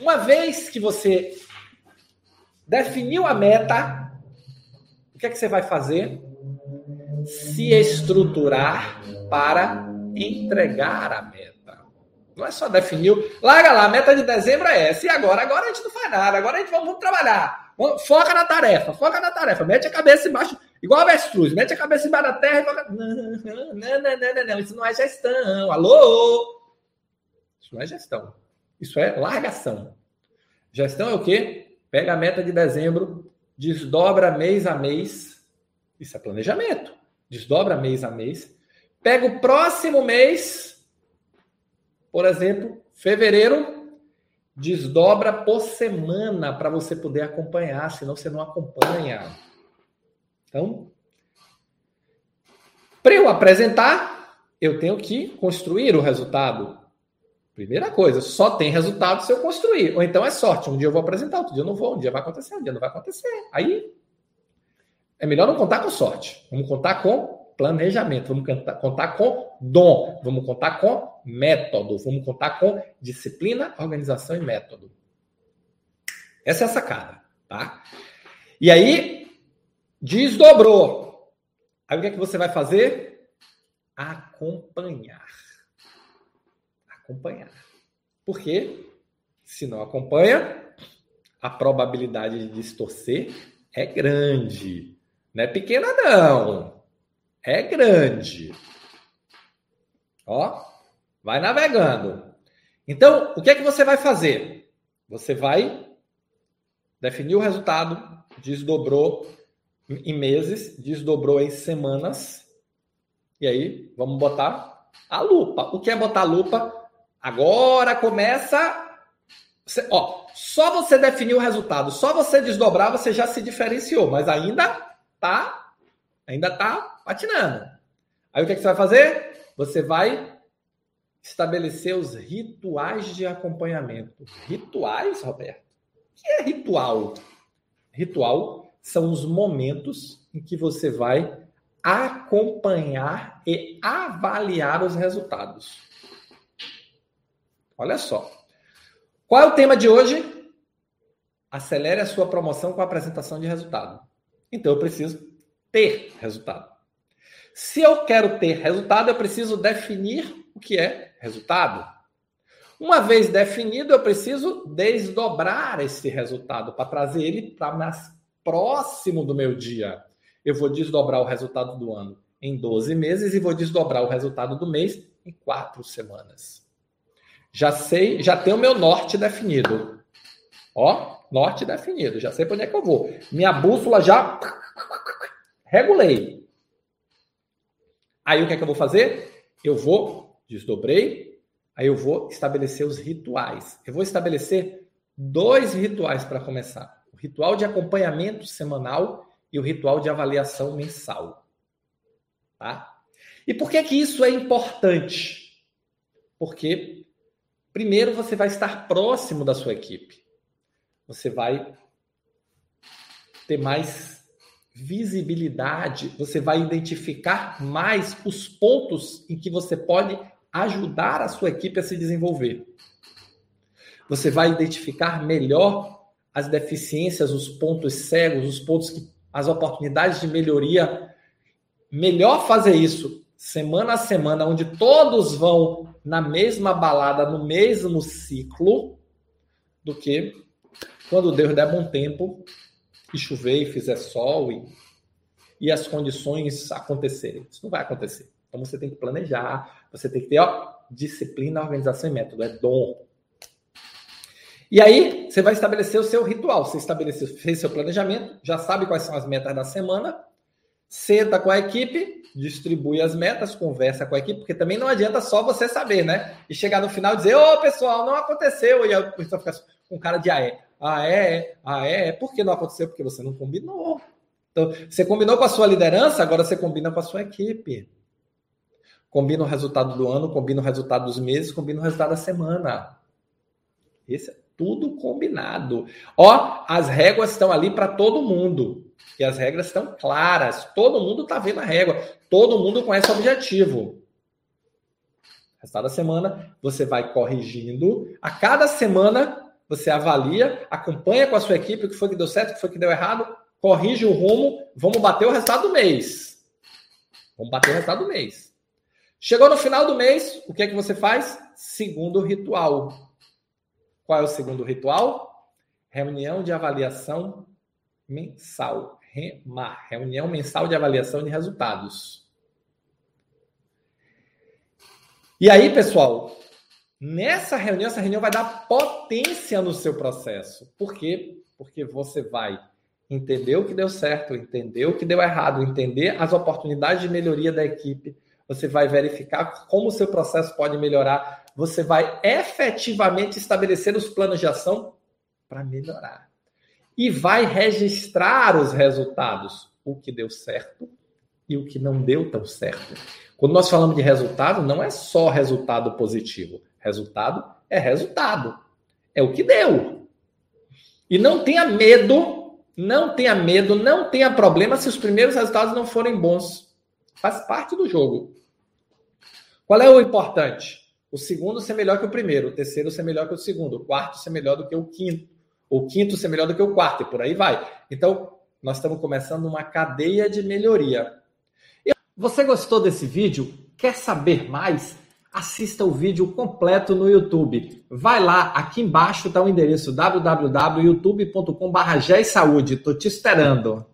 Uma vez que você definiu a meta, o que é que você vai fazer? Se estruturar para entregar a meta. Não é só definiu. Larga lá, a meta de dezembro é essa. E agora? Agora a gente não faz nada. Agora a gente vamos, vamos trabalhar. Foca na tarefa, foca na tarefa. Mete a cabeça embaixo, igual a avestruz. Mete a cabeça embaixo da terra e foca. Não, não, não, não, não, não. Isso não é gestão. Alô? Isso não é gestão. Isso é largação. Gestão é o quê? Pega a meta de dezembro, desdobra mês a mês. Isso é planejamento. Desdobra mês a mês. Pega o próximo mês, por exemplo, fevereiro, desdobra por semana para você poder acompanhar, senão você não acompanha. Então, para eu apresentar, eu tenho que construir o resultado. Primeira coisa, só tem resultado se eu construir. Ou então é sorte. Um dia eu vou apresentar, outro dia eu não vou, um dia vai acontecer, um dia não vai acontecer. Aí é melhor não contar com sorte. Vamos contar com planejamento, vamos contar com dom, vamos contar com método, vamos contar com disciplina, organização e método. Essa é a sacada, tá? E aí, desdobrou. Aí o que é que você vai fazer? Acompanhar acompanhar. Porque se não acompanha, a probabilidade de distorcer é grande. Não é pequena, não. É grande. Ó, vai navegando. Então, o que é que você vai fazer? Você vai definir o resultado, desdobrou em meses, desdobrou em semanas. E aí, vamos botar a lupa. O que é botar a lupa? Agora começa. Ó, só você definir o resultado, só você desdobrar, você já se diferenciou, mas ainda tá, ainda tá patinando. Aí o que, é que você vai fazer? Você vai estabelecer os rituais de acompanhamento. Rituais, Roberto? O que é ritual? Ritual são os momentos em que você vai acompanhar e avaliar os resultados. Olha só. Qual é o tema de hoje? Acelere a sua promoção com a apresentação de resultado. Então eu preciso ter resultado. Se eu quero ter resultado, eu preciso definir o que é resultado. Uma vez definido, eu preciso desdobrar esse resultado para trazer ele para mais próximo do meu dia. Eu vou desdobrar o resultado do ano em 12 meses e vou desdobrar o resultado do mês em quatro semanas. Já sei, já tenho o meu norte definido. Ó, norte definido, já sei para onde é que eu vou. Minha bússola já regulei. Aí o que é que eu vou fazer? Eu vou, desdobrei, aí eu vou estabelecer os rituais. Eu vou estabelecer dois rituais para começar: o ritual de acompanhamento semanal e o ritual de avaliação mensal. Tá? E por que que isso é importante? Porque Primeiro, você vai estar próximo da sua equipe. Você vai ter mais visibilidade, você vai identificar mais os pontos em que você pode ajudar a sua equipe a se desenvolver. Você vai identificar melhor as deficiências, os pontos cegos, os pontos que as oportunidades de melhoria. Melhor fazer isso semana a semana, onde todos vão na mesma balada, no mesmo ciclo, do que quando Deus der bom tempo e chover e fizer sol e, e as condições acontecerem. Isso não vai acontecer. Então você tem que planejar, você tem que ter ó, disciplina, organização e método. É dom. E aí, você vai estabelecer o seu ritual. Você estabeleceu, fez seu planejamento, já sabe quais são as metas da semana, senta com a equipe, distribui as metas, conversa com a equipe, porque também não adianta só você saber, né? E chegar no final e dizer, ô pessoal, não aconteceu, e a pessoa fica com cara de ah, é. Ah, é, ah, é. Por que não aconteceu? Porque você não combinou. Então, você combinou com a sua liderança, agora você combina com a sua equipe. Combina o resultado do ano, combina o resultado dos meses, combina o resultado da semana. Esse é tudo combinado. Ó, as réguas estão ali para todo mundo. E as regras estão claras. Todo mundo está vendo a régua. Todo mundo conhece o objetivo. Resultado da semana, você vai corrigindo. A cada semana, você avalia, acompanha com a sua equipe o que foi que deu certo, o que foi que deu errado, corrige o rumo, vamos bater o resultado do mês. Vamos bater o resultado do mês. Chegou no final do mês, o que é que você faz? Segundo ritual. Qual é o segundo ritual? Reunião de avaliação mensal. REMAR, reunião mensal de avaliação de resultados. E aí, pessoal, nessa reunião, essa reunião vai dar potência no seu processo. Por quê? Porque você vai entender o que deu certo, entender o que deu errado, entender as oportunidades de melhoria da equipe, você vai verificar como o seu processo pode melhorar, você vai efetivamente estabelecer os planos de ação para melhorar. E vai registrar os resultados, o que deu certo e o que não deu tão certo. Quando nós falamos de resultado, não é só resultado positivo. Resultado é resultado. É o que deu. E não tenha medo, não tenha medo, não tenha problema se os primeiros resultados não forem bons. Faz parte do jogo. Qual é o importante? O segundo ser melhor que o primeiro, o terceiro ser melhor que o segundo, o quarto ser melhor do que o quinto, o quinto ser melhor do que o quarto, e por aí vai. Então, nós estamos começando uma cadeia de melhoria. Você gostou desse vídeo? Quer saber mais? Assista o vídeo completo no YouTube. Vai lá, aqui embaixo está o endereço www.youtube.com.br. Estou te esperando.